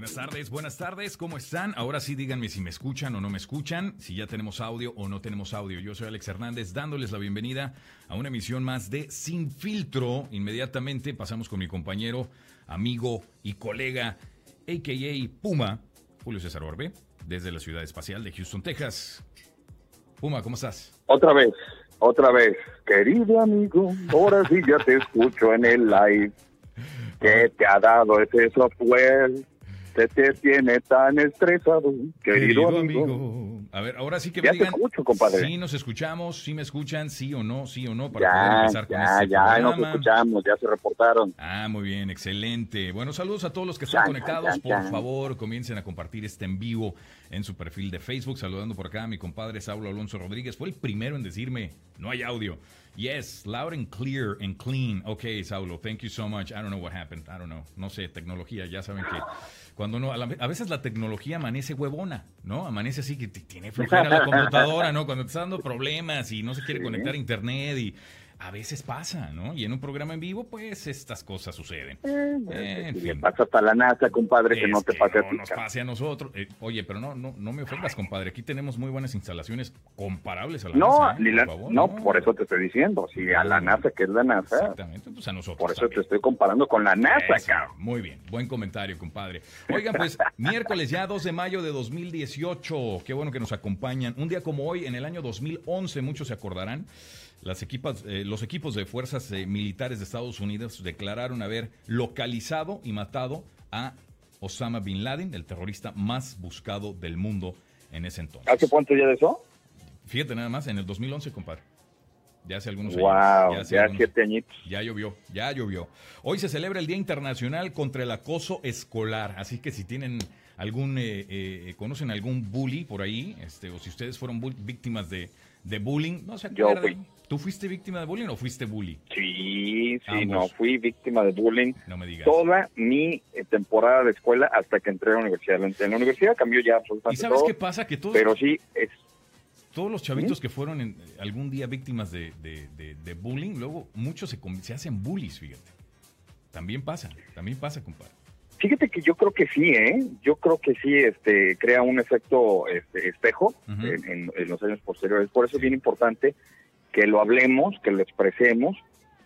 Buenas tardes, buenas tardes, ¿cómo están? Ahora sí díganme si me escuchan o no me escuchan, si ya tenemos audio o no tenemos audio. Yo soy Alex Hernández dándoles la bienvenida a una emisión más de Sin Filtro. Inmediatamente pasamos con mi compañero, amigo y colega, a.k.a. Puma, Julio César Orbe, desde la ciudad espacial de Houston, Texas. Puma, ¿cómo estás? Otra vez, otra vez. Querido amigo, ahora sí ya te escucho en el live. ¿Qué te ha dado ese software? Se te tiene tan estresado, querido, amigo. A ver, ahora sí que Ya me digan escucho, compadre. si nos escuchamos, si me escuchan, sí o no, sí o no, para Ya, poder empezar con ya, este ya nos programa. escuchamos, ya se reportaron. Ah, muy bien, excelente. Bueno, saludos a todos los que están conectados. Por favor, comiencen a compartir este en vivo en su perfil de Facebook. Saludando por acá a mi compadre Saulo Alonso Rodríguez. Fue el primero en decirme, no hay audio. Yes, loud and clear and clean. Ok, Saulo, thank you so much. I don't know what happened. I don't know. No sé, tecnología. Ya saben que cuando no, a, la- a veces la tecnología amanece huevona, ¿no? Amanece así que tiene flojera la computadora, ¿no? Cuando te está dando problemas y no se quiere Sí. conectar a internet y a veces pasa, ¿no? Y en un programa en vivo, pues estas cosas suceden. Eh, en fin. pasa hasta la NASA, compadre, que no te pase a no ti. nos pase a nosotros. Eh, oye, pero no, no, no me ofendas, compadre. Aquí tenemos muy buenas instalaciones comparables a la No, NASA, ¿eh? ni Por favor, no, por eso te estoy diciendo. Si a la NASA, que es la NASA, Exactamente, pues a nosotros. por eso también. te estoy comparando con la NASA, cabrón. Muy bien, buen comentario, compadre. Oigan, pues, miércoles ya 2 de mayo de 2018. Qué bueno que nos acompañan. Un día como hoy, en el año 2011, muchos se acordarán, las equipas, eh, los equipos de fuerzas eh, militares de Estados Unidos declararon haber localizado y matado a Osama Bin Laden, el terrorista más buscado del mundo en ese entonces. ¿Hace cuánto ya de eso? Fíjate nada más, en el 2011, compadre. Ya hace algunos años. Wow, hace ya algunos- siete añitos. ya llovió, ya llovió. Hoy se celebra el Día Internacional contra el Acoso Escolar, así que si tienen algún, eh, eh, conocen algún bully por ahí, este, o si ustedes fueron víctimas de, de bullying, no se Yo acuerdan. fui. ¿Tú fuiste víctima de bullying o fuiste bully? Sí, sí, Ambos. no, fui víctima de bullying No me digas. toda mi eh, temporada de escuela hasta que entré a la universidad. En la universidad cambió ya ¿Y absolutamente sabes todo, qué pasa? Que todos, pero sí, es, todos los chavitos que fueron en- algún día víctimas de, de- de- de bullying, luego muchos se, se hacen bullies, fíjate. También pasa, también pasa, compadre. fíjate que yo creo que sí, ¿eh? Yo creo que sí, este, crea un efecto este, espejo en, en- en los años posteriores. Por eso Sí. es bien importante que lo hablemos, que lo expresemos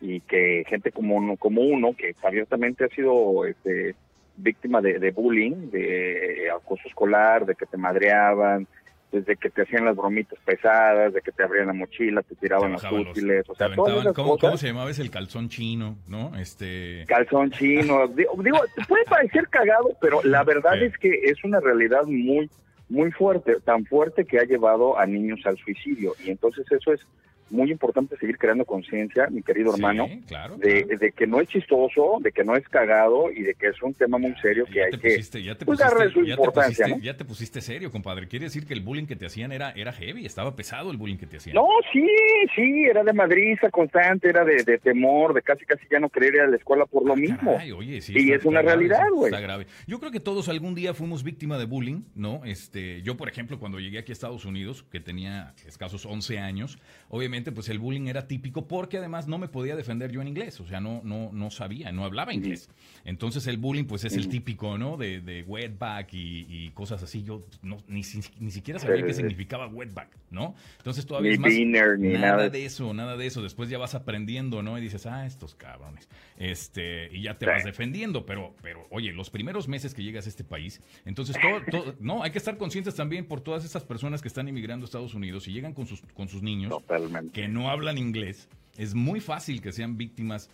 y que gente como uno, como uno que abiertamente ha sido este, víctima de, de bullying, de acoso escolar, de que te madreaban, desde que te hacían las bromitas pesadas, de que te abrían la mochila, te tiraban Te los útiles, o te sea, todas aventaban- esas ¿cómo, cosas. cómo se llamaba ese el calzón chino? ¿No? Este. calzón chino. Digo, digo, te puede parecer cagado, pero la verdad es que es una realidad muy, muy fuerte, tan fuerte que ha llevado a niños al suicidio. Y entonces eso es muy importante seguir creando conciencia, mi querido Sí, hermano, claro. de, claro. de que no es chistoso, de que no es cagado y de que es un tema muy serio que ya hay te que... pusiste, ya te pues, pusiste, darle su ya te pusiste- ¿no? ya te pusiste serio, compadre. Quiere decir que el bullying que te hacían era, era heavy, estaba pesado el bullying que te hacían. No, sí, sí, era de madriza constante, era de, de temor, de casi casi ya no querer ir a la escuela por lo mismo. Caray, oye, sí, Y es una grave, realidad, güey. Está grave. Yo creo que todos algún día fuimos víctima de bullying, ¿no? Este, yo, por ejemplo, cuando llegué aquí a Estados Unidos, que tenía escasos 11 años, obviamente, pues el bullying era típico porque además no me podía defender yo en inglés, o sea, no, no, no sabía, no hablaba inglés. Entonces el bullying, pues es el típico, ¿no? De, de wetback y, y cosas así. Yo no, ni, ni siquiera sabía qué sí. significaba wetback, ¿no? Entonces todavía Ni es más... dinner, ni nada, nada. de eso, nada de eso. Después ya vas aprendiendo, ¿no? Y dices, ah, estos cabrones. Este, y ya te Sí. vas defendiendo. Pero, pero, oye, los primeros meses que llegas a este país, entonces todo, todo- no, hay que estar conscientes también por todas estas personas que están emigrando a Estados Unidos y llegan con sus, con sus niños Totalmente. Que no hablan inglés. Es muy fácil que sean víctimas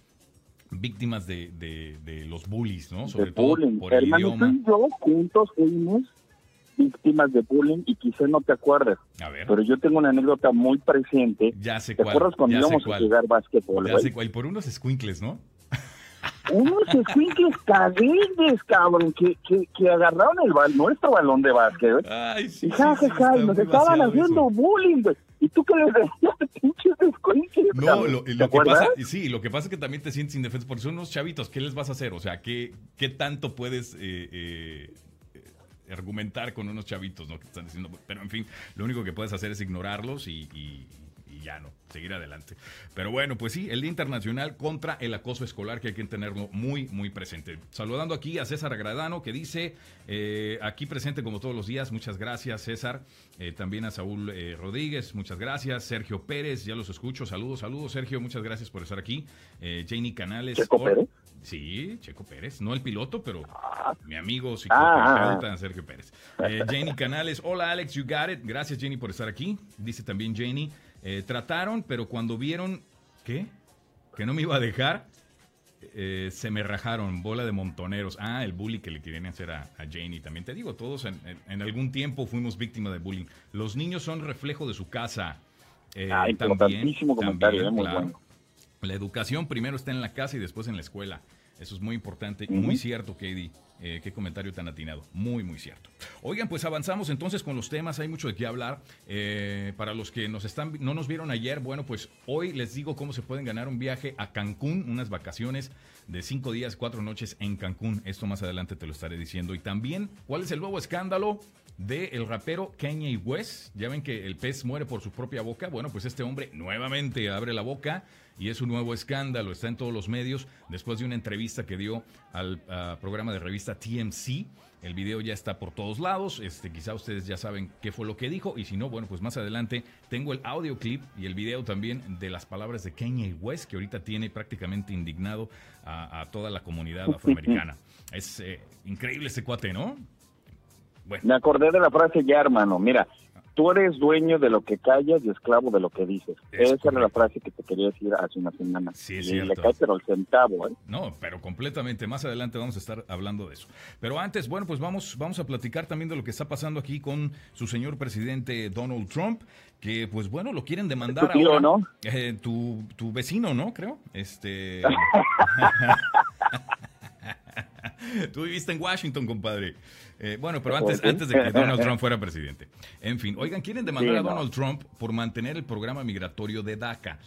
víctimas de, de- de los bullies, ¿no? Sobre de todo bullying. por el idioma. y yo juntos fuimos víctimas de bullying y quizá no te acuerdes, A ver, pero yo tengo una anécdota muy presente. ya sé ¿Te cuál. acuerdas cuando ya íbamos a jugar básquetbol? Ya güey? sé cuál. Y por unos squinkles, ¿no? Unos escuincles cadetes, cabrón, que, que, que agarraron el bal, nuestro balón de básquet, güey. Ay, sí, Y sí, ja, sí, ja, ja, y nos estaban haciendo eso. bullying, güey. ¿Y tú qué les decías pinches No, lo, ¿Te lo que pasa, sí, lo que pasa es que también te sientes indefenso porque son unos chavitos. ¿Qué les vas a hacer? O sea, ¿qué, qué tanto puedes eh, eh, argumentar con unos chavitos, ¿no? Que están diciendo, pero en fin, lo único que puedes hacer es ignorarlos y, y- y ya no, seguir adelante. Pero bueno, pues sí, el Día Internacional contra el Acoso Escolar que hay que tenerlo muy, muy presente. Saludando aquí a César Agradano que dice, eh, aquí presente como todos los días, muchas gracias César. Eh, también a Saúl eh, Rodríguez, muchas gracias. Sergio Pérez, ya los escucho, saludos, saludos Sergio, muchas gracias por estar aquí. Janie Canales. ¿Checo Pérez? Sí, Checo Pérez, no el piloto, pero ah. mi amigo psicoterapeuta ah, ah, Sergio Pérez. Janie Canales, hola Alex, you got it. Gracias Janie por estar aquí. Dice también Janie, trataron, pero cuando vieron, ¿qué? Que no me iba a dejar, eh, se me rajaron, bola de montoneros. Ah, el bullying que le querían hacer a, Janie. También te digo, todos en, algún tiempo fuimos víctimas de bullying. Los niños son reflejo de su casa. Eh, ah, también, comentario, ¿eh? La educación primero está en la casa y después en la escuela. Eso es muy importante y muy cierto, Katie. Eh, qué comentario tan atinado. Muy, muy cierto. Oigan, pues avanzamos entonces con los temas. Hay mucho de qué hablar. Eh, para los que nos están, no nos vieron ayer, bueno, pues hoy les digo cómo se pueden ganar un viaje a Cancún, unas vacaciones de cinco días, cuatro noches en Cancún. Esto más adelante te lo estaré diciendo. Y también, ¿cuál es el nuevo escándalo? Del el rapero Kanye West. Ya ven que el pez muere por su propia boca. Bueno, pues este hombre nuevamente abre la boca y es un nuevo escándalo, está en todos los medios después de una entrevista que dio al programa de revista TMC. El video ya está por todos lados, este, quizá ustedes ya saben qué fue lo que dijo y si no, bueno, pues más adelante tengo el audio clip y el video también de las palabras de Kanye West que ahorita tiene prácticamente indignado a, toda la comunidad afroamericana. Es eh, increíble ese cuate, ¿no? Bueno. Me acordé de la frase ya, hermano. Mira, tú eres dueño de lo que callas y esclavo de lo que dices. Esa era la frase que te quería decir hace una semana. Sí, es y le cae pero el centavo, ¿eh? No, pero completamente. Más adelante vamos a estar hablando de eso. Pero antes, bueno, pues vamos, vamos a platicar también de lo que está pasando aquí con su señor presidente Donald Trump, que pues bueno, lo quieren demandar tu tío, ¿no? Eh, tu, tu vecino, ¿no? Creo. Este... Tú viviste en Washington, compadre. Eh, bueno, pero antes, antes de que Donald Trump fuera presidente. En fin, oigan, quieren demandar a Donald Trump por mantener el programa migratorio de DACA.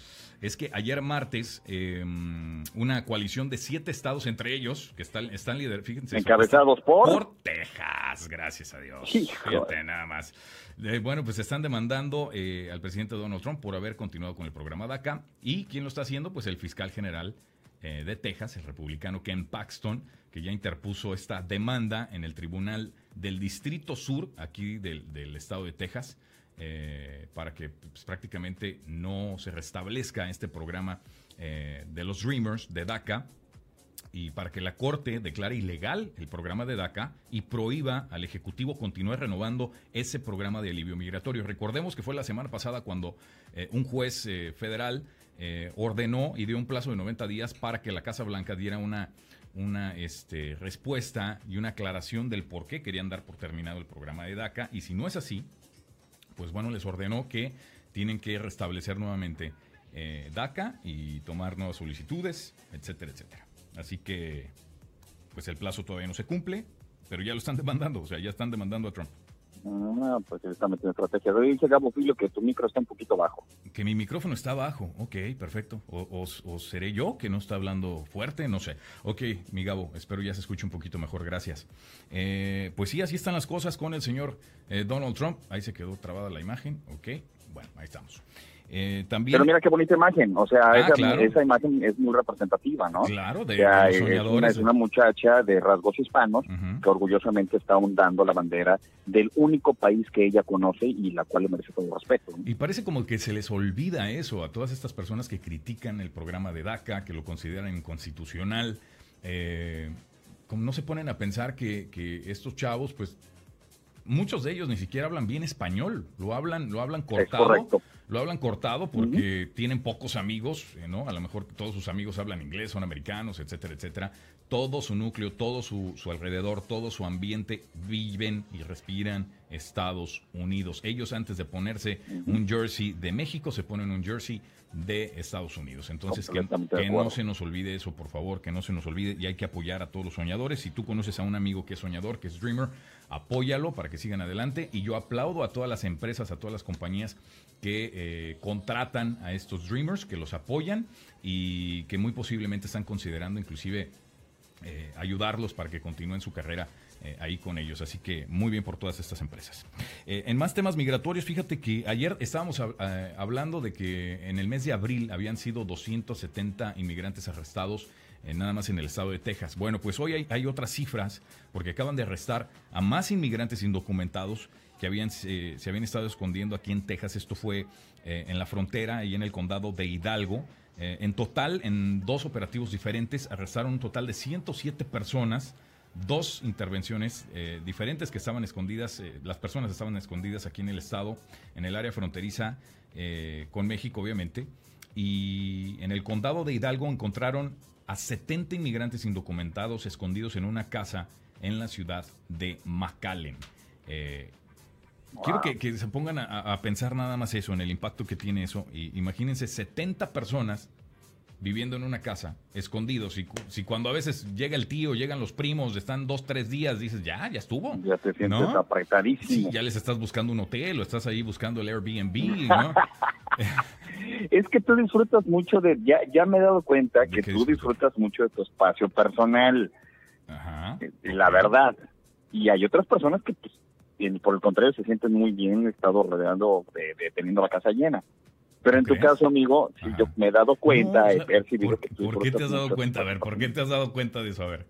Es que ayer martes, em, una coalición de siete estados, entre ellos, que están, están fíjense. Encabezados por... Por Texas, gracias a Dios. Fíjate nada más. Eh, bueno, pues están demandando eh, al presidente Donald Trump por haber continuado con el programa DACA. ¿Y quién lo está haciendo? Pues el fiscal general de Texas, el republicano Ken Paxton que ya interpuso esta demanda en el Tribunal del Distrito Sur, aquí del, estado de Texas, eh, para que pues, prácticamente no se restablezca este programa eh, de los Dreamers de DACA y para que la Corte declare ilegal el programa de DACA y prohíba al Ejecutivo continuar renovando ese programa de alivio migratorio. Recordemos que fue la semana pasada cuando eh, un juez federal ordenó y dio un plazo de 90 días para que la Casa Blanca diera una una este, respuesta y una aclaración del por qué querían dar por terminado el programa de DACA. Y si no es así, pues bueno, les ordenó que tienen que restablecer nuevamente eh, DACA y tomar nuevas solicitudes, etcétera, etcétera. Así que, pues el plazo todavía no se cumple, pero ya lo están demandando, o sea, ya están demandando a Trump. Ah, pues está metiendo estrategia. Dice Gabo Filio que tu micro está un poquito bajo. Que mi micrófono está bajo. Ok, perfecto. O, seré yo que no está hablando fuerte, no sé. Ok, mi Gabo, espero ya se escuche un poquito mejor. Gracias. Eh, pues sí, así están las cosas con el señor eh, Donald Trump. Ahí se quedó trabada la imagen. Ok, bueno, ahí estamos. Eh, también... Pero mira qué bonita imagen, o sea, ah, esa, imagen es muy representativa, ¿no? Claro, de, los soñadores. Es una, muchacha de rasgos hispanos que orgullosamente está hundando la bandera del único país que ella conoce y la cual le merece todo respeto. Y parece como que se les olvida eso a todas estas personas que critican el programa de DACA, que lo consideran inconstitucional. Eh, como no se ponen a pensar que, que estos chavos, pues muchos de ellos ni siquiera hablan bien español, lo hablan, lo hablan cortado. Lo hablan cortado porque tienen pocos amigos, eh, ¿no? A lo mejor todos sus amigos hablan inglés, son americanos, etcétera, etcétera. Todo su núcleo, todo su, su alrededor, todo su ambiente viven y respiran Estados Unidos. Ellos antes de ponerse un jersey de México se ponen un jersey de Estados Unidos. Entonces, que, no se nos olvide eso, por favor, que no se nos olvide y hay que apoyar a todos los soñadores. Si tú conoces a un amigo que es soñador, que es dreamer, apóyalo para que sigan adelante. Y yo aplaudo a todas las empresas, a todas las compañías que eh, contratan a estos dreamers, que los apoyan y que muy posiblemente están considerando inclusive ayudarlos para que continúen su carrera ahí con ellos. Así que muy bien por todas estas empresas. en más temas migratorios, fíjate que ayer estábamos hablando de que en el mes de abril habían sido 270 inmigrantes arrestados nada más en el estado de Texas. Bueno, pues hoy hay, otras cifras porque acaban de arrestar a más inmigrantes indocumentados que habían, se habían estado escondiendo aquí en Texas. Esto fue eh, en la frontera y en el condado de Hidalgo. Eh, en total, en dos operativos diferentes, arrestaron un total de 107 personas, dos intervenciones eh, diferentes que estaban escondidas, las personas estaban escondidas aquí en el estado, en el área fronteriza con México, obviamente. Y en el condado de Hidalgo encontraron a 70 inmigrantes indocumentados escondidos en una casa en la ciudad de McAllen. Eh, quiero que, se pongan a, pensar nada más eso, en el impacto que tiene eso. Y imagínense 70 personas viviendo en una casa, escondidos. Y si cuando a veces llega el tío, llegan los primos, están dos, tres días, dices, ya, ya estuvo. Ya te sientes apretadísimo. ya les estás buscando un hotel o estás ahí buscando el Airbnb, ¿no? es que tú disfrutas mucho de, ya, ya me he dado cuenta que tú disfrutas mucho de tu espacio personal. Ajá. Eh, la verdad. Y hay otras personas que, pues, por el contrario, se sienten muy bien estado rodeando, de, teniendo la casa llena. Pero en tu caso, amigo, si yo me he dado cuenta, he percibido que tú ¿Por qué te has dado cuenta? A ver, ¿por qué te has dado cuenta de eso? A ver.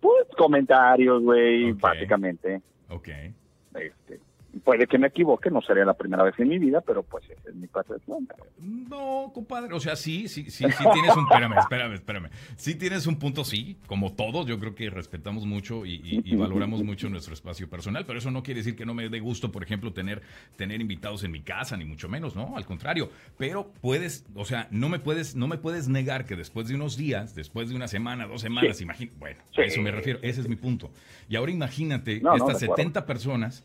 Pues comentarios, güey, básicamente. Ok. Este, Puede que me equivoque, no sería la primera vez en mi vida, pero pues esa es mi percepción. No, compadre, o sea, sí, sí, sí, sí tienes un, espérame, espérame, espérame. Sí tienes un punto, sí, como todos, yo creo que respetamos mucho y, valoramos mucho nuestro espacio personal, pero eso no quiere decir que no me dé gusto, por ejemplo, tener, tener invitados en mi casa, ni mucho menos, ¿no? Al contrario, pero puedes, o sea, no me puedes, no me puedes negar que después de unos días, después de una semana, dos semanas, imagínate, bueno, a eso me refiero, ese es mi punto. Y ahora imagínate estas 70 personas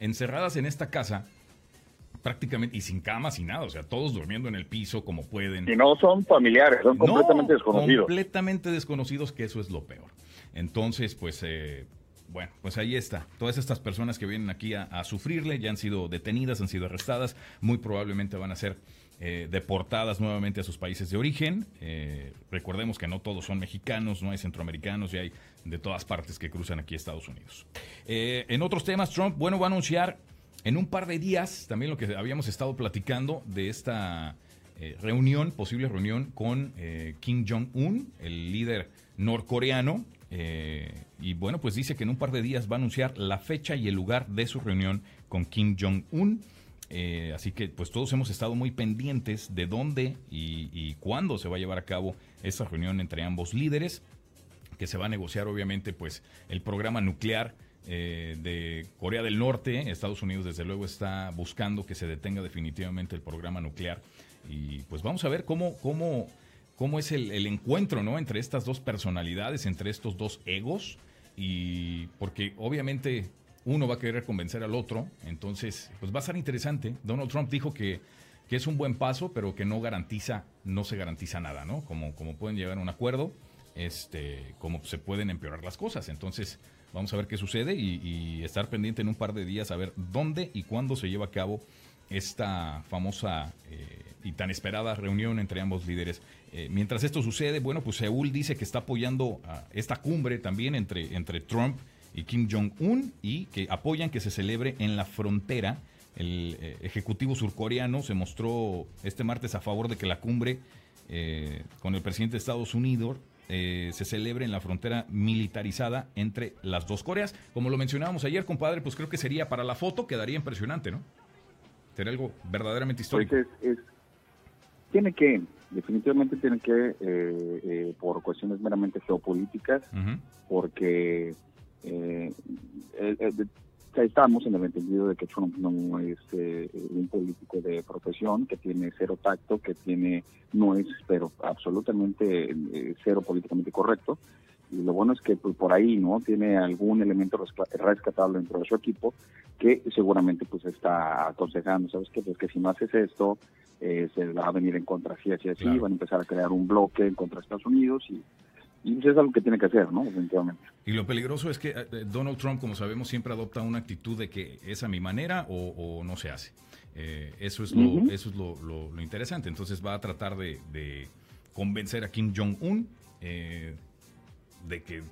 encerradas en esta casa, prácticamente, y sin cama, sin nada, o sea, todos durmiendo en el piso como pueden. Y no son familiares, son completamente desconocidos. Completamente desconocidos, que eso es lo peor. Entonces, pues, eh, bueno, pues ahí está. Todas estas personas que vienen aquí a, sufrirle ya han sido detenidas, han sido arrestadas, muy probablemente van a ser eh, deportadas nuevamente a sus países de origen. Eh, recordemos que no todos son mexicanos, no hay centroamericanos y hay de todas partes que cruzan aquí a Estados Unidos. Eh, en otros temas, Trump, bueno, va a anunciar en un par de días también lo que habíamos estado platicando de esta reunión, posible reunión con Kim Jong-un, el líder norcoreano. y bueno, pues dice que en un par de días va a anunciar la fecha y el lugar de su reunión con Kim Jong-un. Eh, así que pues todos hemos estado muy pendientes de dónde y, cuándo se va a llevar a cabo esta reunión entre ambos líderes, que se va a negociar obviamente pues el programa nuclear eh, de Corea del Norte. Estados Unidos desde luego está buscando que se detenga definitivamente el programa nuclear y pues vamos a ver cómo, cómo, cómo es el, el encuentro ¿no? entre estas dos personalidades, entre estos dos egos y porque obviamente uno va a querer convencer al otro, entonces pues va a ser interesante. Donald Trump dijo que, que es un buen paso, pero que no garantiza, no se garantiza nada, ¿no? Como, como pueden llegar a un acuerdo, este, como se pueden empeorar las cosas. Entonces, vamos a ver qué sucede y, estar pendiente en un par de días a ver dónde y cuándo se lleva a cabo esta famosa eh, y tan esperada reunión entre ambos líderes. Eh, mientras esto sucede, bueno, pues Seúl dice que está apoyando a esta cumbre también entre, entre Trump y Kim Jong-un y que apoyan que se celebre en la frontera. El eh, ejecutivo surcoreano se mostró este martes a favor de que la cumbre eh, con el presidente de Estados Unidos eh, se celebre en la frontera militarizada entre las dos Coreas. Como lo mencionábamos ayer, compadre, pues creo que sería para la foto, quedaría impresionante, ¿no? Sería algo verdaderamente histórico. Pues tiene que, definitivamente tiene que, por cuestiones meramente geopolíticas, porque eh estamos en el entendido de que Trump no es eh, un político de profesión, que tiene cero tacto, que tiene no es, pero absolutamente cero políticamente correcto. Y lo bueno es que pues, por ahí no tiene algún elemento rescatable dentro de su equipo que seguramente pues está aconsejando, ¿sabes qué? Pues que si no haces esto, se va a venir en contra así, así, así, van a empezar a crear un bloque en contra de Estados Unidos y y eso es algo que tiene que hacer, ¿no? Definitivamente. Y lo peligroso es que eh, Donald Trump, como sabemos, siempre adopta una actitud de que es a mi manera o, no se hace. Eh, eso es, lo, eso es lo, interesante. Entonces va a tratar de, convencer a Kim Jong-un. Eh, de que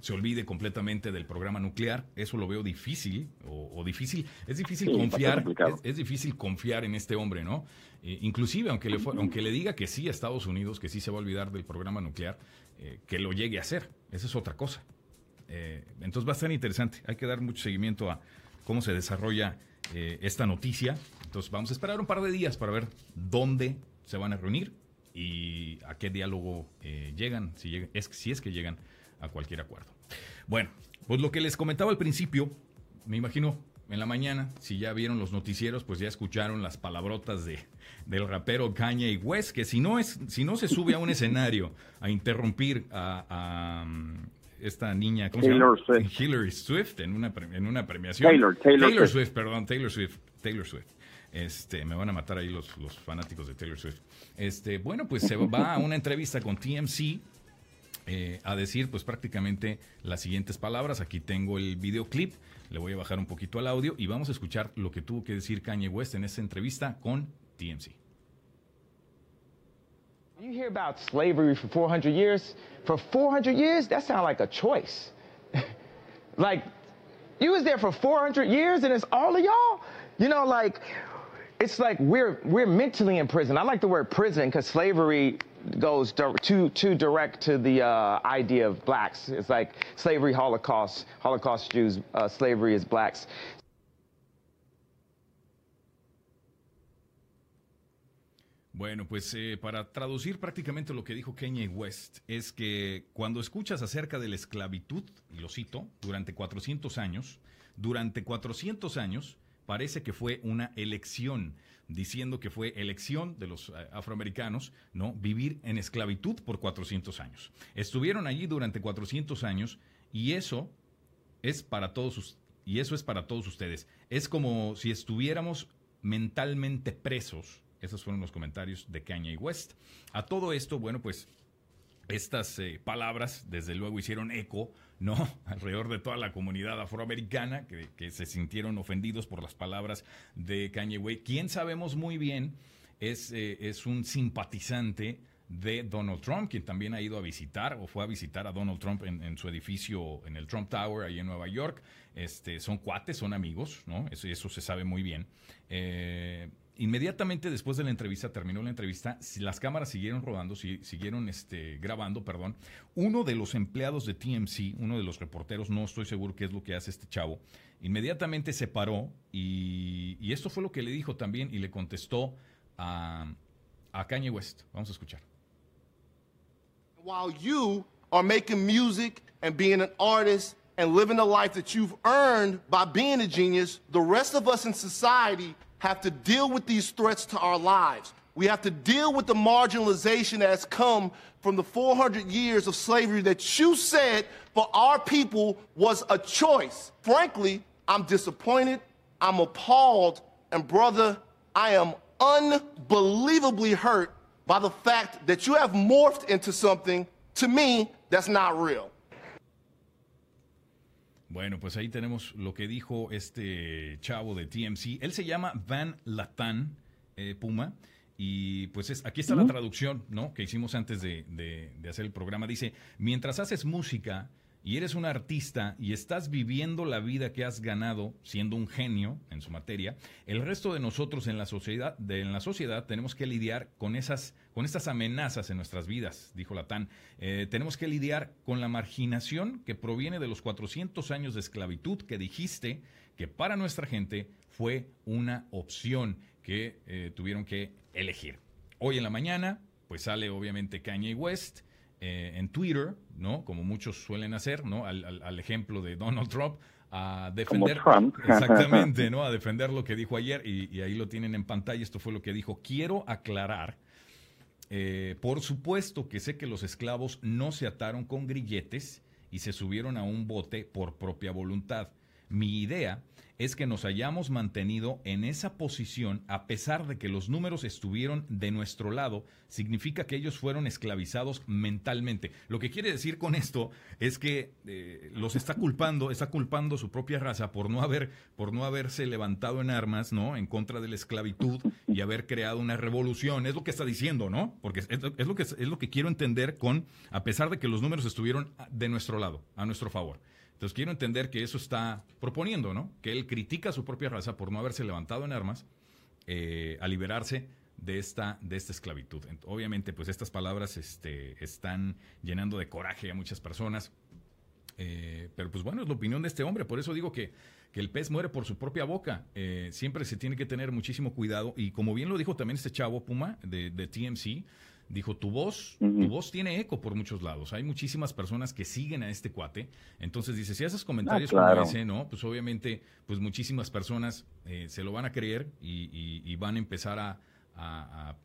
se olvide completamente del programa nuclear. Eso lo veo difícil, o, difícil, es difícil confiar, es, difícil confiar en este hombre, ¿no? Eh, inclusive, aunque le, aunque le diga que sí a Estados Unidos, que sí se va a olvidar del programa nuclear, eh, que lo llegue a hacer. Esa es otra cosa. Eh, entonces va a ser interesante. Hay que dar mucho seguimiento a cómo se desarrolla esta noticia. Entonces vamos a esperar un par de días para ver dónde se van a reunir y a qué diálogo llegan, si, es, si es que llegan a cualquier acuerdo. Bueno, pues lo que les comentaba al principio, me imagino en la mañana, si ya vieron los noticieros, pues ya escucharon las palabrotas de, del rapero Kanye West, que si no, es, si no se sube a un escenario a interrumpir a, um, esta niña, ¿cómo Taylor se llama? Swift. Hillary Swift en una, en una premiación. Taylor, Taylor, Swift. perdón, Taylor Swift. Taylor Swift. Este, me van a matar ahí los, los fanáticos de Taylor Swift. Este, bueno, pues se va a una entrevista con TMC eh, a decir pues prácticamente las siguientes palabras. Aquí tengo el videoclip, le voy a bajar un poquito al audio y vamos a escuchar lo que tuvo que decir Kanye West en esa entrevista con TMC. You hear about slavery for 400 years. For 400 years, that sounds like a choice. like, you was there for 400 years and it's all of y'all? You know, like, it's like we're, we're mentally in prison. I like the word prison because slavery goes too too direct to the uh, idea of blacks. It's like slavery, Holocaust, Holocaust Jews, uh, slavery is blacks. Bueno, pues eh, para traducir prácticamente lo que dijo Kanye West es que cuando escuchas acerca de la esclavitud, y lo cito, durante 400 años, durante 400 años parece que fue una elección diciendo que fue elección de los eh, afroamericanos, ¿no? Vivir en esclavitud por 400 años. Estuvieron allí durante 400 años y eso es para todos y eso es para todos ustedes. Es como si estuviéramos mentalmente presos. Esos fueron los comentarios de Kanye West. A todo esto, bueno, pues estas eh, palabras desde luego hicieron eco ¿no? alrededor de toda la comunidad afroamericana que, se sintieron ofendidos por las palabras de Kanye West, quien sabemos muy bien es, eh, es un simpatizante de Donald Trump, quien también ha ido a visitar o fue a visitar a Donald Trump en, su edificio en el Trump Tower, ahí en Nueva York. Este, son cuates, son amigos, ¿no? Eso, eso se sabe muy bien. Eh, inmediatamente después de la entrevista, terminó la entrevista, las cámaras siguieron rodando, siguieron este, grabando, perdón. Uno de los empleados de TMC, uno de los reporteros, no estoy seguro qué es lo que hace este chavo, inmediatamente se paró y, esto fue lo que le dijo también y le contestó a, a Kanye West. Vamos a escuchar. While you are making music and being an artist and living the life that you've earned by being a genius, the rest of us in society have to deal with these threats to our lives. We have to deal with the marginalization that has come from the 400 years of slavery that you said for our people was a choice. Frankly, I'm disappointed, I'm appalled, and brother, I am unbelievably hurt by the fact that you have morphed into something, to me, that's not real. Bueno, pues ahí tenemos lo que dijo este chavo de TMC. Él se llama Van Latan eh, Puma. Y pues es, aquí está la traducción, ¿no? Que hicimos antes de, de, hacer el programa. Dice, mientras haces música y eres un artista y estás viviendo la vida que has ganado siendo un genio en su materia, el resto de nosotros en la sociedad, de, en la sociedad tenemos que lidiar con esas, con estas amenazas en nuestras vidas, dijo Latán. Eh, tenemos que lidiar con la marginación que proviene de los 400 años de esclavitud que dijiste que para nuestra gente fue una opción que eh, tuvieron que elegir. Hoy en la mañana, pues sale obviamente Kanye West eh, en Twitter, ¿no? Como muchos suelen hacer, ¿no? Al, ejemplo de Donald Trump, a defender. Exactamente, ¿no? A defender lo que dijo ayer, y, ahí lo tienen en pantalla. Esto fue lo que dijo. Quiero aclarar. Eh, por supuesto que sé que los esclavos no se ataron con grilletes y se subieron a un bote por propia voluntad. Mi idea es que nos hayamos mantenido en esa posición a pesar de que los números estuvieron de nuestro lado, significa que ellos fueron esclavizados mentalmente. Lo que quiere decir con esto es que eh, los está culpando, está culpando su propia raza por no haber, por no haberse levantado en armas, ¿no? En contra de la esclavitud y haber creado una revolución. Es lo que está diciendo, ¿no? Porque es, es lo que es lo que quiero entender con a pesar de que los números estuvieron de nuestro lado, a nuestro favor. Entonces quiero entender que eso está proponiendo, ¿no? Que él critica a su propia raza por no haberse levantado en armas eh, a liberarse de esta, de esta esclavitud. Obviamente, pues estas palabras este, están llenando de coraje a muchas personas. Eh, pero pues bueno, es la opinión de este hombre. Por eso digo que, que el pez muere por su propia boca. Eh, siempre se tiene que tener muchísimo cuidado. Y como bien lo dijo también este chavo Puma de, de TMC, dijo, tu voz, tu voz tiene eco por muchos lados. Hay muchísimas personas que siguen a este cuate. Entonces dice, si haces comentarios ah, como ese, ¿no? Pues obviamente, pues muchísimas personas eh, se lo van a creer y, van a empezar a,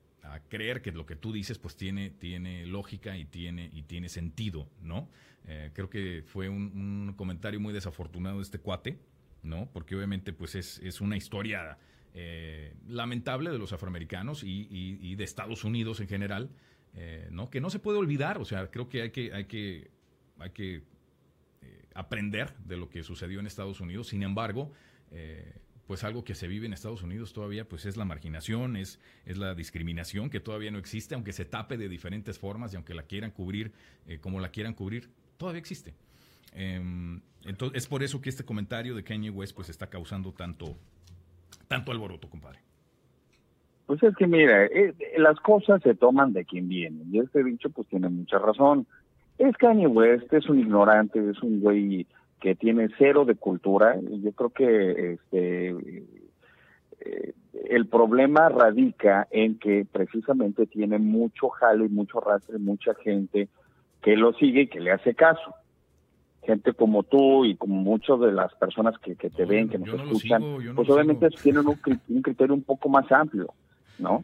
creer que lo que tú dices, pues tiene, tiene lógica y tiene, y tiene sentido, ¿no? Eh, creo que fue un, comentario muy desafortunado de este cuate, ¿no? Porque obviamente, pues es, es una historia eh, lamentable de los afroamericanos y, de Estados Unidos en general, eh, ¿no? que no se puede olvidar. O sea, creo que hay que, hay que, hay que eh, aprender de lo que sucedió en Estados Unidos. Sin embargo, pues algo que se vive en Estados Unidos todavía pues es la marginación, es, es la discriminación que todavía no existe, aunque se tape de diferentes formas y aunque la quieran cubrir como la quieran cubrir, todavía existe. Em, entonces, es por eso que este comentario de Kanye West pues está causando tanto, tanto alboroto, compadre? Pues es que mira, eh, las cosas se toman de quien viene. Y este dicho pues tiene mucha razón. Es Kanye West, es un ignorante, es un güey que tiene cero de cultura. Y yo creo que este eh, el problema radica en que precisamente tiene mucho jale mucho rastre, mucha gente que lo sigue y que le hace caso gente como tú y como muchas de las personas que, que te ven, que nos escuchan, pues obviamente tienen un, un, criterio un poco más amplio, ¿no?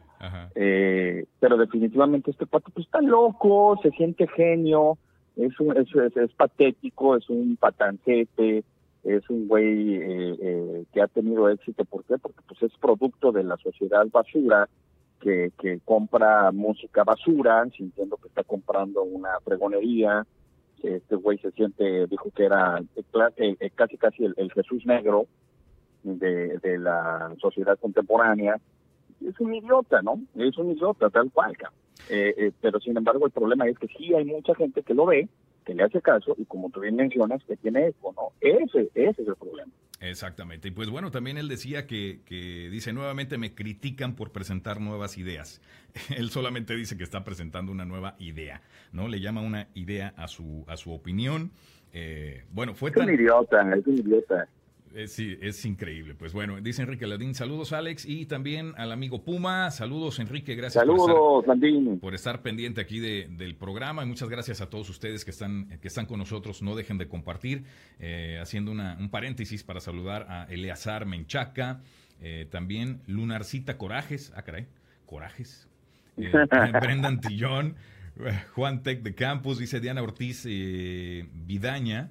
Eh, pero definitivamente este cuate pues está loco, se siente genio, es, un, es, es, patético, es un patancete, es un güey eh, eh, que ha tenido éxito. ¿Por qué? Porque pues es producto de la sociedad basura que, que compra música basura, sintiendo que está comprando una pregonería, este güey se siente, dijo que era eh, eh, casi casi el, Jesús negro de, de, la sociedad contemporánea. Es un idiota, ¿no? Es un idiota, tal cual. Eh, pero sin embargo el problema es que sí hay mucha gente que lo ve, que le hace caso y como tú bien mencionas, que tiene eco, ¿no? Ese, ese es el problema. Exactamente. Y pues bueno, también él decía que, que, dice nuevamente me critican por presentar nuevas ideas. Él solamente dice que está presentando una nueva idea, ¿no? Le llama una idea a su, a su opinión. Eh, bueno, fue es un idiota, es un idiota. Es, sí, es increíble. Pues bueno, dice Enrique Ladín, saludos Alex y también al amigo Puma. Saludos Enrique, gracias por, estar, por estar pendiente aquí del programa y muchas gracias a todos ustedes que están, que están con nosotros. No dejen de compartir. Eh, haciendo una, un paréntesis para saludar a Eleazar Menchaca, eh, también Lunarcita Corajes, ah caray, Corajes, eh, Brendan Tillón, Juan Tech de Campus, dice Diana Ortiz Vidaña.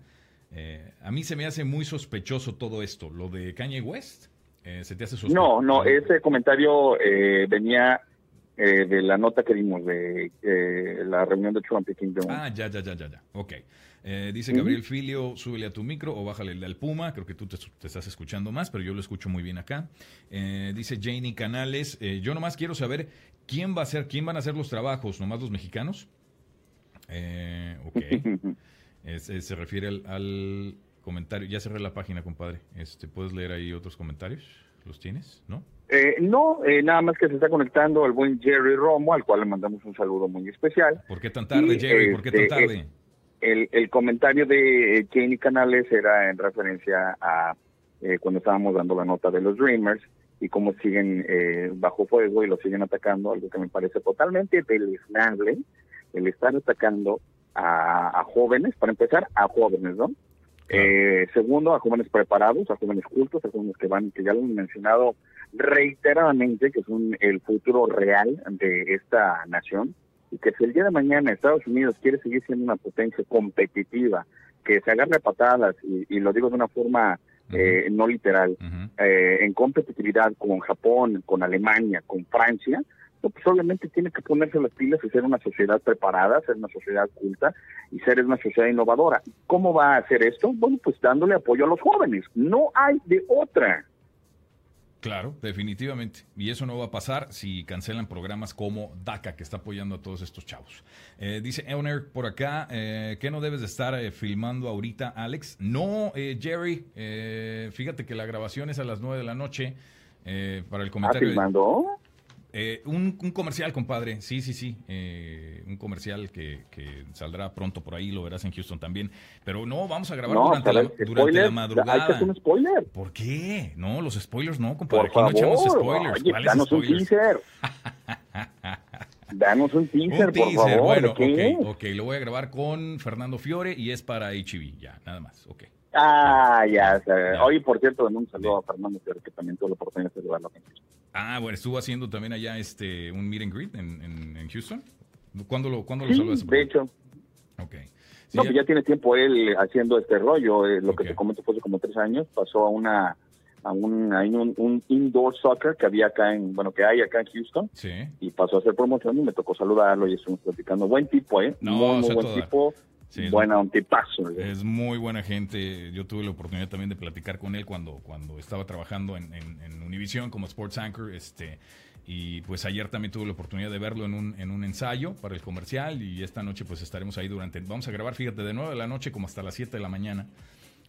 Eh, a mí se me hace muy sospechoso todo esto, lo de Kanye West. Eh, ¿Se te hace sospechoso? No, no, ese comentario eh, venía de la nota que dimos de la reunión de Trump y Kim Ah, ya, ya, ya, ya, ya. Ok. dice Gabriel Filio, súbele a tu micro o bájale el al Puma. Creo que tú te, estás escuchando más, pero yo lo escucho muy bien acá. dice Janie Canales, yo nomás quiero saber quién va a ser, quién van a hacer los trabajos, nomás los mexicanos. ok. se refiere al, comentario. Ya cerré la página, compadre. Este, ¿Puedes leer ahí otros comentarios? ¿Los tienes? ¿No? Eh, no, eh, nada más que se está conectando el buen Jerry Romo, al cual le mandamos un saludo muy especial. ¿Por qué tan tarde, Jerry? ¿Por qué tan este, tarde? El, el comentario de Jenny Canales era en referencia a eh, cuando estábamos dando la nota de los Dreamers y cómo siguen bajo fuego y lo siguen atacando, algo que me parece totalmente deleznable, el estar atacando a, jóvenes, para empezar, a jóvenes, ¿no? Eh, segundo, a jóvenes preparados, a jóvenes cultos, a jóvenes que van, que ya lo han mencionado reiteradamente, que son el futuro real de esta nación, y que si el día de mañana Estados Unidos quiere seguir siendo una potencia competitiva, que se agarre patadas, y, lo digo de una forma eh, no literal, eh, en competitividad con Japón, con Alemania, con Francia, pues obviamente tiene que ponerse las pilas y ser una sociedad preparada, ser una sociedad culta y ser una sociedad innovadora. ¿Cómo va a hacer esto? Bueno, pues dándole apoyo a los jóvenes. No hay de otra. Claro, definitivamente. Y eso no va a pasar si cancelan programas como DACA, que está apoyando a todos estos chavos. Eh, dice Euner por acá, eh, ¿qué no debes de estar eh, filmando ahorita, Alex? No, eh, Jerry, fíjate que la grabación es a las 9 de la noche para el comentario. ¿Ah, filmando? Eh, un, comercial, compadre. Sí, sí, sí. Eh, un comercial que, saldrá pronto por ahí, lo verás en Houston también. Pero no, vamos a grabar durante, la, durante la madrugada. un spoiler. ¿Por qué? No, los spoilers no, compadre. Aquí no echamos spoilers. Oye, danos un teaser. danos un teaser, por favor. Bueno, ok, ok. Lo voy a grabar con Fernando Fiore y es para HB. Ya, nada más. Ok. Ah, ya. Hoy, por cierto, un saludo a Fernando que también tuvo la oportunidad de saludarlo. Ah, bueno, estuvo haciendo también allá este un meet and greet en, en, Houston. ¿Cuándo lo, cuándo lo sí, De hecho. Ok. no, ya... Pues ya tiene tiempo él haciendo este rollo. Eh, lo que te comento fue hace como tres años. Pasó a una a un, un, un, indoor soccer que había acá en, bueno, que hay acá en Houston. Sí. Y pasó a hacer promoción y me tocó saludarlo y estuvimos platicando. Buen tipo, ¿eh? No, muy, buen tipo. Sí, buena, un tipazo. Es muy buena gente. Yo tuve la oportunidad también de platicar con él cuando, cuando estaba trabajando en, en, Univision como Sports Anchor. Este, y pues ayer también tuve la oportunidad de verlo en un, en un ensayo para el comercial. Y esta noche pues estaremos ahí durante. Vamos a grabar, fíjate, de 9 de la noche como hasta las 7 de la mañana.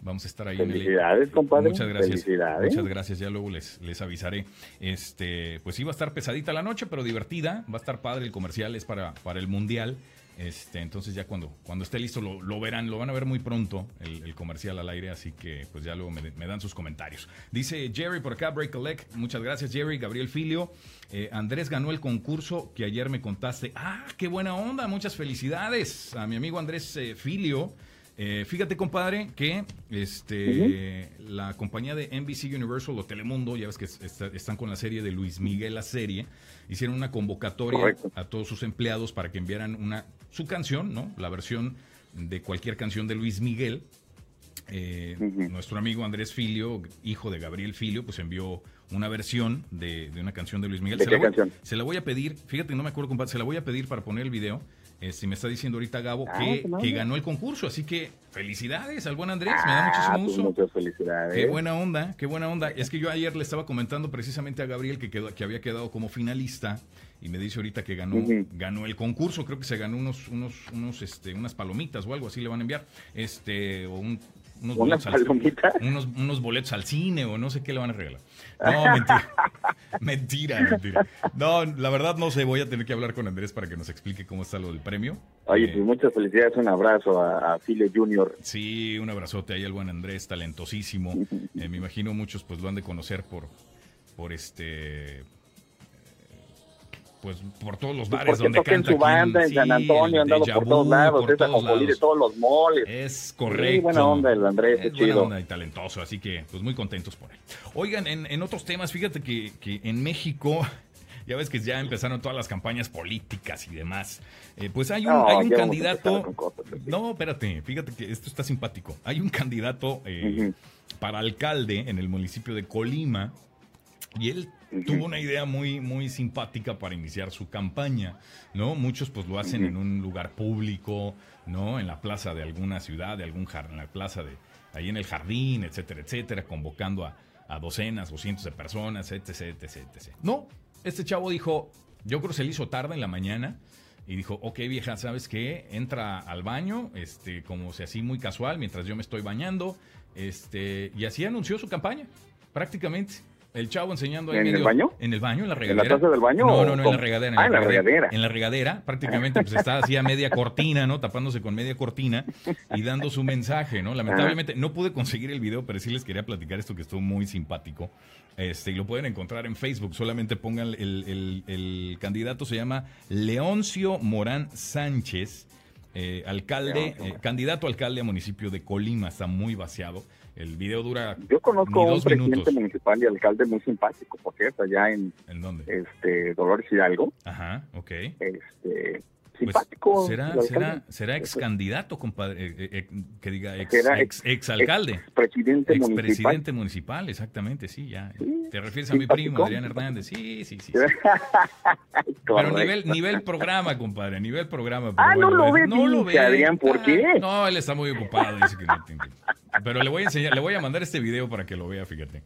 Vamos a estar ahí Felicidades, en compadre. Muchas gracias. Muchas gracias. Ya luego les, les avisaré. Este, pues iba a estar pesadita la noche, pero divertida. Va a estar padre. El comercial es para, para el mundial. Este, entonces ya cuando, cuando esté listo lo, verán, lo van a ver muy pronto el, comercial al aire, así que pues ya luego me, dan sus comentarios. Dice Jerry por acá, Break Collect, muchas gracias Jerry, Gabriel Filio, eh, Andrés ganó el concurso que ayer me contaste. Ah, qué buena onda, muchas felicidades a mi amigo Andrés eh, Filio. Eh, fíjate, compadre, que este, la compañía de NBC Universal o Telemundo, ya ves que están con la serie de Luis Miguel, la serie, hicieron una convocatoria a todos sus empleados para que enviaran una su canción, ¿no? La versión de cualquier canción de Luis Miguel. Eh, nuestro amigo Andrés Filio, hijo de Gabriel Filio, pues envió una versión de, una canción de Luis Miguel. ¿De se, qué la voy, canción? se la voy a pedir, fíjate, no me acuerdo, compadre, se la voy a pedir para poner el video eh, si me está diciendo ahorita Gabo ah, que, ganó el concurso, así que felicidades al buen Andrés, me da muchísimo ah, pues gusto. muchas felicidades. Qué buena onda, qué buena onda. Es que yo ayer le estaba comentando precisamente a Gabriel que, quedó, que había quedado como finalista y me dice ahorita que ganó, ganó el concurso, creo que se ganó unos, unos, unos, este, unas palomitas o algo así le van a enviar, este, o un unos boletos, al, unos, unos boletos al cine o no sé qué le van a regalar. No, mentira. mentira, mentira. No, la verdad no sé, voy a tener que hablar con Andrés para que nos explique cómo está lo del premio. Oye, pues muchas felicidades, un abrazo a, a Junior. Sí, un abrazote ahí al buen Andrés, talentosísimo. Eh, me imagino muchos pues lo han de conocer por, por este pues por todos los bares donde canta. en su banda en San Antonio, andado por todos lados, por todos, lados. de todos los moles. Es correcto. Sí, buena onda el Andrés, es chido. buena onda y talentoso, así que pues muy contentos por él. Oigan, en, en otros temas, fíjate que, que en México ya ves que ya empezaron todas las campañas políticas y demás. Eh, pues hay un, hay un candidato. no, espérate, fíjate que esto está simpático. Hay un candidato eh, para alcalde en el municipio de Colima y él tuvo una idea muy, muy simpática para iniciar su campaña, ¿no? Muchos pues lo hacen en un lugar público, ¿no? En la plaza de alguna ciudad, de algún jardín, en la plaza de, ahí en el jardín, etcétera, etcétera, convocando a, a docenas o cientos de personas, etcétera, etcétera, etcétera. No, este chavo dijo, yo creo que se le hizo tarde en la mañana, y dijo, ok vieja, ¿sabes qué? Entra al baño, este, como si así muy casual, mientras yo me estoy bañando, este, y así anunció su campaña, prácticamente. El chavo enseñando ahí ¿En el baño? En el baño, en la regadera. ¿En la taza del baño? No, no, no, en la regadera. En ah, en la regadera. En la regadera, prácticamente, pues está así a media cortina, ¿no? Tapándose con media cortina y dando su mensaje, ¿no? Lamentablemente no pude conseguir el video, pero sí les quería platicar esto que estuvo muy simpático. Este, y lo pueden encontrar en Facebook. Solamente pongan el, el, candidato, se llama Leoncio Morán Sánchez, eh, alcalde, eh, candidato alcalde a municipio de Colima. Está muy vaciado. El video dura. Yo conozco a un presidente municipal y alcalde muy simpático, por cierto, allá en. ¿En dónde? Este, Dolores Hidalgo. Ajá, ok. Este, pues, será, el será, será ex candidato, compadre, eh, eh, que diga ex, ex, ex alcalde. Presidente Ex municipal. presidente municipal, exactamente, sí, ya. Sí, Te refieres a mi primo, Adrián Hernández. Sí, sí, sí. sí. Pero nivel, nivel programa, compadre, nivel programa. Ah, no lo ve, no lo Adrián, ¿por Ah, qué? No, él está muy ocupado, dice que no tiene tiempo. Pero le voy a enseñar, le voy a mandar este video para que lo vea, fíjate.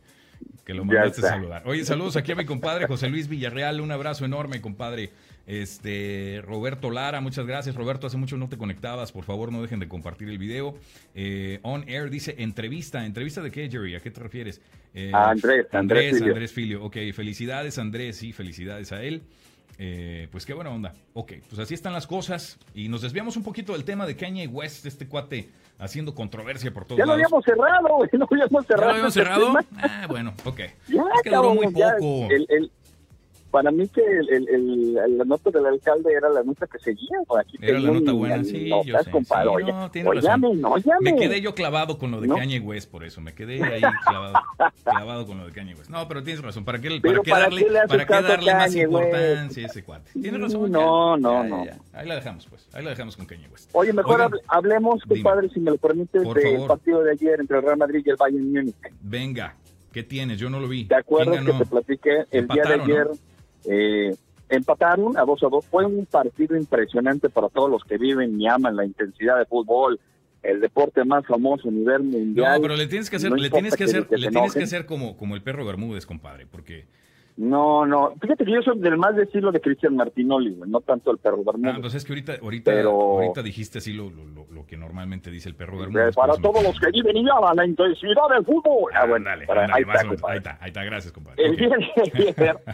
Que lo mandaste a saludar. Oye, saludos aquí a mi compadre José Luis Villarreal, un abrazo enorme, compadre. Este, Roberto Lara, muchas gracias. Roberto, hace mucho no te conectabas, por favor no dejen de compartir el video. Eh, on Air dice entrevista, ¿entrevista de qué, Jerry? ¿A qué te refieres? Eh, A Andrés, Andrés Andrés, Filio. Andrés Filio. Ok, felicidades Andrés, sí, felicidades a él. Eh, pues qué buena onda. Ok, pues así están las cosas. Y nos desviamos un poquito del tema de Kanye West, este cuate haciendo controversia por todos Ya lo lados. habíamos cerrado, güey, no habíamos ¿Ya cerrado. lo habíamos cerrado? Ah, bueno, ok. Ya, es que duró cabrón, muy ya, poco. el- el- para mí que el, el- el- la nota del alcalde era la nota que seguía. Aquí Era la nota buena, sí, notas, yo sé. compadre. sí, Oye, no, tiene óyame, razón. no llame. Me quedé yo clavado con lo de ¿No? Kanye West, por eso. Me quedé ahí clavado, clavado con lo de Kanye West. No, pero tienes razón. ¿Para qué, para qué ¿para darle, qué para qué darle más West? importancia a ese cuate? Tienes razón. no, ya, no, ya, no. ya. Ahí la dejamos, pues. Ahí la dejamos con Kanye West. Oye, mejor Oigan, hablemos, dime. compadre, si me lo permites, del partido de ayer entre el Real Madrid y el Bayern Múnich. Venga, ¿qué tienes? Yo no lo vi. ¿Te acuerdas ¿Quién que te platiqué el día de ayer? Eh, empataron a 2 a 2. Fue un partido impresionante para todos los que viven y aman la intensidad de fútbol, el deporte más famoso a nivel mundial. No, pero le tienes que hacer, No le tienes que hacer, que le tienes que hacer como, como el perro Bermúdez, compadre, porque No, no. Fíjate que yo soy del más de estilo de Cristian Martinoli, no tanto el perro Bermúdez. Ah, pues es que ahorita, ahorita, Pero- ahorita dijiste así lo, lo, que normalmente dice el perro Bermúdez. para lo- todos los que viven y aman la intensidad del fútbol. Ah, bueno, Ándale, para- ahí, está, ahí está, ahí está, gracias, compadre. El Ok. día de ayer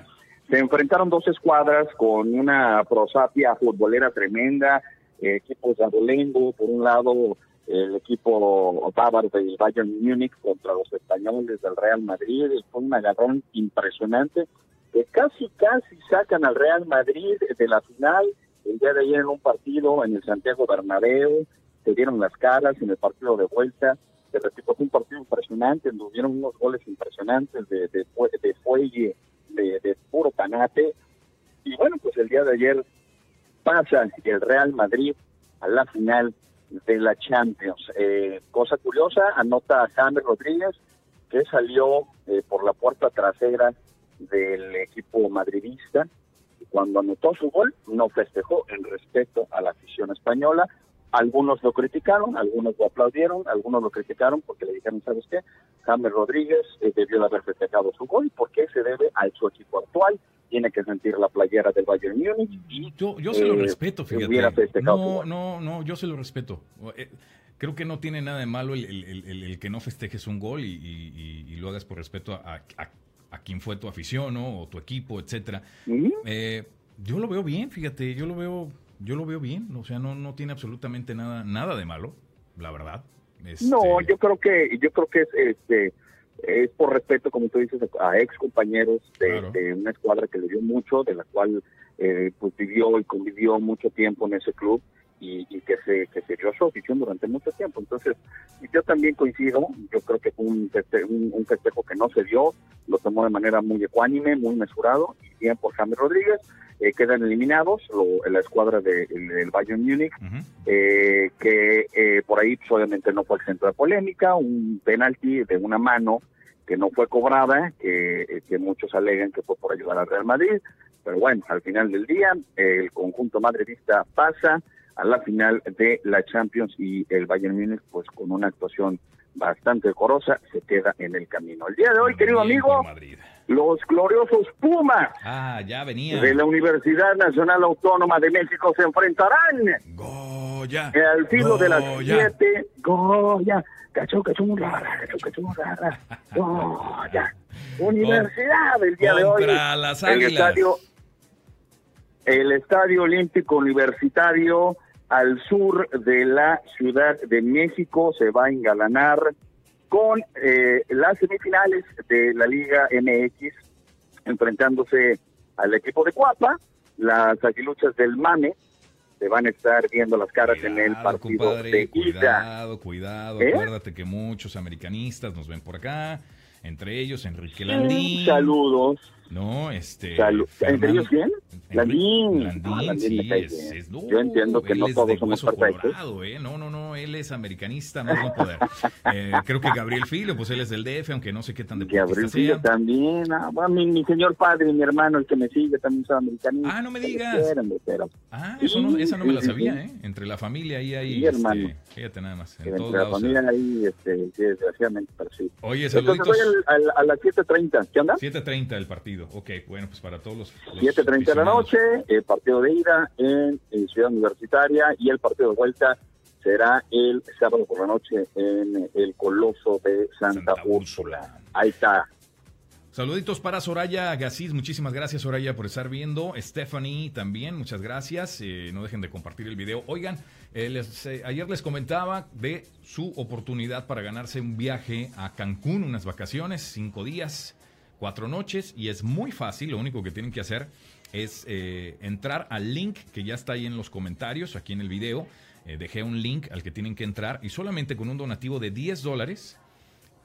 se enfrentaron dos escuadras con una prosapia futbolera tremenda, eh, equipos de abolengo, por un lado el equipo bávaro del Bayern Múnich contra los españoles del Real Madrid, fue un agarrón impresionante que casi casi sacan al Real Madrid de la final el día de ayer en un partido en el Santiago Bernabéu, se dieron las caras en el partido de vuelta, se repito, fue un partido impresionante, nos dieron unos goles impresionantes de, de, de fuelle, de, de puro canate, y bueno, pues el día de ayer pasa el Real Madrid a la final de la Champions. Eh, cosa curiosa, anota James Rodríguez, que salió eh, por la puerta trasera del equipo madridista. Cuando anotó su gol, no festejó en respeto a la afición española. Algunos lo criticaron, algunos lo aplaudieron, algunos lo criticaron porque le dijeron, ¿sabes qué? James Rodríguez eh, debió de haber festejado su gol porque se debe a su equipo actual. Tiene que sentir la playera del Bayern Múnich y Yo, yo se lo eh, respeto, fíjate. No, no, no, yo se lo respeto. Eh, Creo que no tiene nada de malo el, el- el- que no festejes un gol y, y- y- y lo hagas por respeto a, a- a quien fue tu afición ¿no? o tu equipo, etcétera. Eh, yo lo veo bien, fíjate, yo lo veo, yo lo veo bien, o sea, no, no tiene absolutamente nada, nada de malo, la verdad. Este, No, yo creo que yo creo que es este es por respeto, como tú dices, a ex compañeros de, Claro. de una escuadra que le dio mucho, de la cual eh, pues vivió y convivió mucho tiempo en ese club y, y que se que se dio su afición durante mucho tiempo. Entonces, yo también coincido, yo creo que fue un, feste- un, un festejo que no se dio, lo tomó de manera muy ecuánime, muy mesurado, y bien por James Rodríguez, eh, quedan eliminados lo- la escuadra de- el- del Bayern Múnich, eh, que eh, por ahí pues, obviamente no fue el centro de polémica, un penalti de una mano que no fue cobrada, que, que muchos alegan que fue por ayudar al Real Madrid, pero bueno, al final del día el conjunto madridista pasa a la final de la Champions y el Bayern Múnich pues con una actuación bastante decorosa se queda en el camino. El día de hoy, querido Bien amigo, los gloriosos Pumas Ah, ya venía. de la Universidad Nacional Autónoma de México se enfrentarán Goya. al filo de las Goya. 7, Goya, cachón, cachón, rara, cachón, cachón, rara, Goya, Universidad el día de hoy, las el estadio, el Estadio Olímpico Universitario al sur de la Ciudad de México se va a engalanar con eh, las semifinales de la Liga MX, enfrentándose al equipo de Cuapa, las aguiluchas del Mame, se van a estar viendo las caras en el Cuidado, partido compadre, de ida. Cuidado, cuidado. ¿Eh? Acuérdate que muchos americanistas nos ven por acá. Entre ellos, Enrique Sí, Landín. saludos, No, este. ¿Entre ellos quién? Landín. Landín, sí, es, Yo entiendo que no todos somos perfectos. ¿eh? No, no, no, él es americanista, no es poder. eh, creo que Gabriel Filio, pues él es del DF, aunque no sé qué tan deportista Gabriel Filio también. Ah, bueno, mi, mi, señor padre, mi hermano, el que me sigue, también es americanista. Ah, no me digas. Ah, eso no, esa no me la sabía, ¿eh? Entre la familia ahí, ahí. Sí, hermano. Este, fíjate nada más. En entre la familia ahí, este, sí, desgraciadamente, pero sí. Oye, saluditos. Entonces voy al, al, a las 7.30, ¿qué onda? 7.30 el partido, ok, bueno, pues para todos los... 7.30 de la noche, el partido de ida en, en, Ciudad Universitaria y el partido de vuelta será el sábado por la noche en el Coloso de Santa, Santa Úrsula. Úrsula. Ahí está. Saluditos para Soraya Gasís, muchísimas gracias Soraya por estar viendo. Stephanie también, muchas gracias. Eh, no dejen de compartir el video. Oigan, eh, les, eh, ayer les comentaba de su oportunidad para ganarse un viaje a Cancún, unas vacaciones, cinco días, cuatro noches, y es muy fácil, lo único que tienen que hacer es entrar al link que ya está ahí en los comentarios, aquí en el video. dejé un link al que tienen que entrar y solamente con un donativo de 10 dólares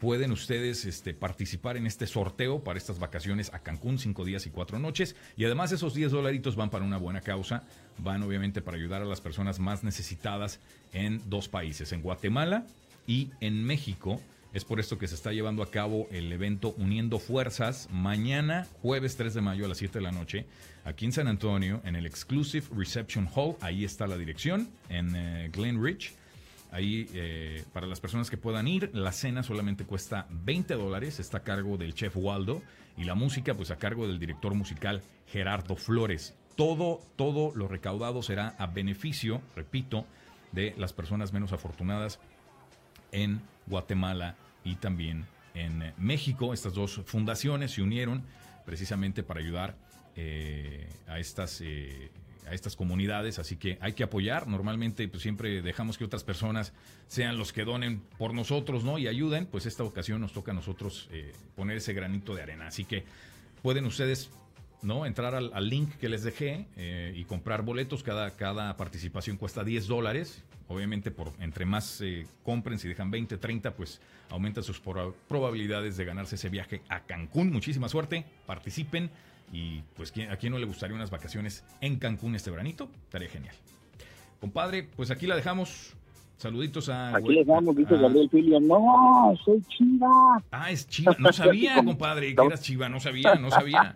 pueden ustedes este, participar en este sorteo para estas vacaciones a Cancún, cinco días y cuatro noches. Y además esos 10 dolaritos van para una buena causa, van obviamente para ayudar a las personas más necesitadas en dos países, en Guatemala y en México. Es por esto que se está llevando a cabo el evento Uniendo Fuerzas mañana, jueves 3 de mayo a las 7 de la noche, aquí en San Antonio, en el Exclusive Reception Hall. Ahí está la dirección, en uh, Glen Ridge. Ahí, eh, para las personas que puedan ir, la cena solamente cuesta 20 dólares, está a cargo del chef Waldo y la música, pues a cargo del director musical Gerardo Flores. Todo, todo lo recaudado será a beneficio, repito, de las personas menos afortunadas en Guatemala y también en México. Estas dos fundaciones se unieron precisamente para ayudar eh, a estas eh, a estas comunidades, así que hay que apoyar. Normalmente pues siempre dejamos que otras personas sean los que donen por nosotros, ¿no? Y ayuden, pues esta ocasión nos toca a nosotros eh, poner ese granito de arena. Así que pueden ustedes, ¿no? Entrar al, link que les dejé eh, y comprar boletos. Cada, cada participación cuesta 10 dólares. Obviamente, por entre más eh, compren, si dejan 20, 30, pues aumenta sus probabilidades de ganarse ese viaje a Cancún. Muchísima suerte, participen. Y pues, ¿a quién no le gustaría unas vacaciones en Cancún este veranito? Estaría genial. Compadre, pues aquí la dejamos. Saluditos a. Aquí le damos, dice Gabriel Filio. No, soy chiva. Ah, es chiva. No sabía, compadre, que eras chiva. No sabía, no sabía.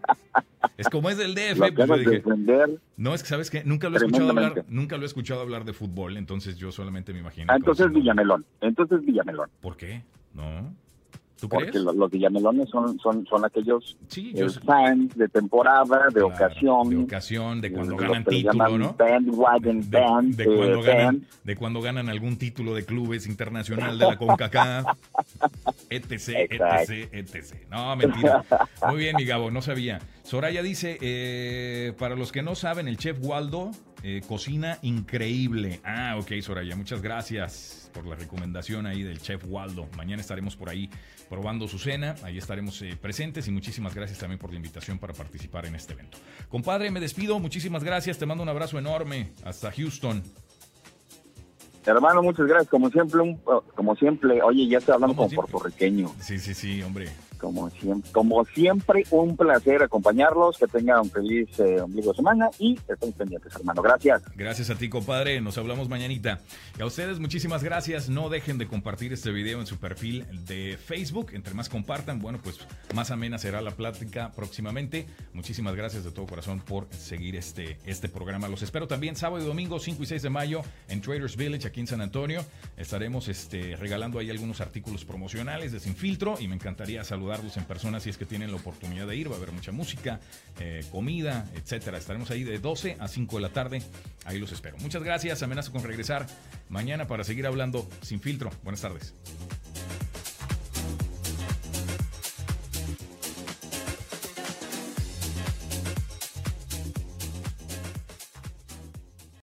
Es como es del DF. Pues yo dije, no, es que sabes que nunca lo he escuchado hablar, nunca lo he escuchado hablar de fútbol, entonces yo solamente me imagino. Ah, entonces Villamelón. Entonces Villamelón. ¿Por qué? No. ¿Tú Porque crees? los, los villamelones son, son, son aquellos sí, eh, fans de temporada, de claro, ocasión. De ocasión, de cuando lo ganan título, ¿no? Bandwagon De, band, de cuando eh, ganan, band. de cuando ganan algún título de clubes internacional de la CONCACAF, etc, etc, etc. No, mentira. Muy bien, mi Gabo, no sabía. Soraya dice, eh, para los que no saben, el chef Waldo eh, cocina increíble. Ah, ok, Soraya, muchas gracias por la recomendación ahí del chef Waldo. Mañana estaremos por ahí probando su cena, ahí estaremos eh, presentes y muchísimas gracias también por la invitación para participar en este evento. Compadre, me despido, muchísimas gracias, te mando un abrazo enorme hasta Houston. Hermano, muchas gracias. Como siempre, un, como siempre, oye, ya estoy hablando como, siempre. puertorriqueño. Sí, sí, sí, hombre. Como siempre, como siempre, un placer acompañarlos. Que tengan un feliz eh, ombligo de semana y estén pendientes, hermano. Gracias. Gracias a ti, compadre. Nos hablamos mañanita. Y a ustedes, muchísimas gracias. No dejen de compartir este video en su perfil de Facebook. Entre más compartan, bueno, pues más amena será la plática próximamente. Muchísimas gracias de todo corazón por seguir este, este programa. Los espero también sábado y domingo, 5 y 6 de mayo, en Traders Village, aquí en San Antonio. Estaremos este, regalando ahí algunos artículos promocionales de Sin Filtro y me encantaría saludarlos en persona si es que tienen la oportunidad de ir. Va a haber mucha música, eh, comida, etcétera. Estaremos ahí de 12 a 5 de la tarde. Ahí los espero. Muchas gracias. Amenazo con regresar mañana para seguir hablando sin filtro. Buenas tardes.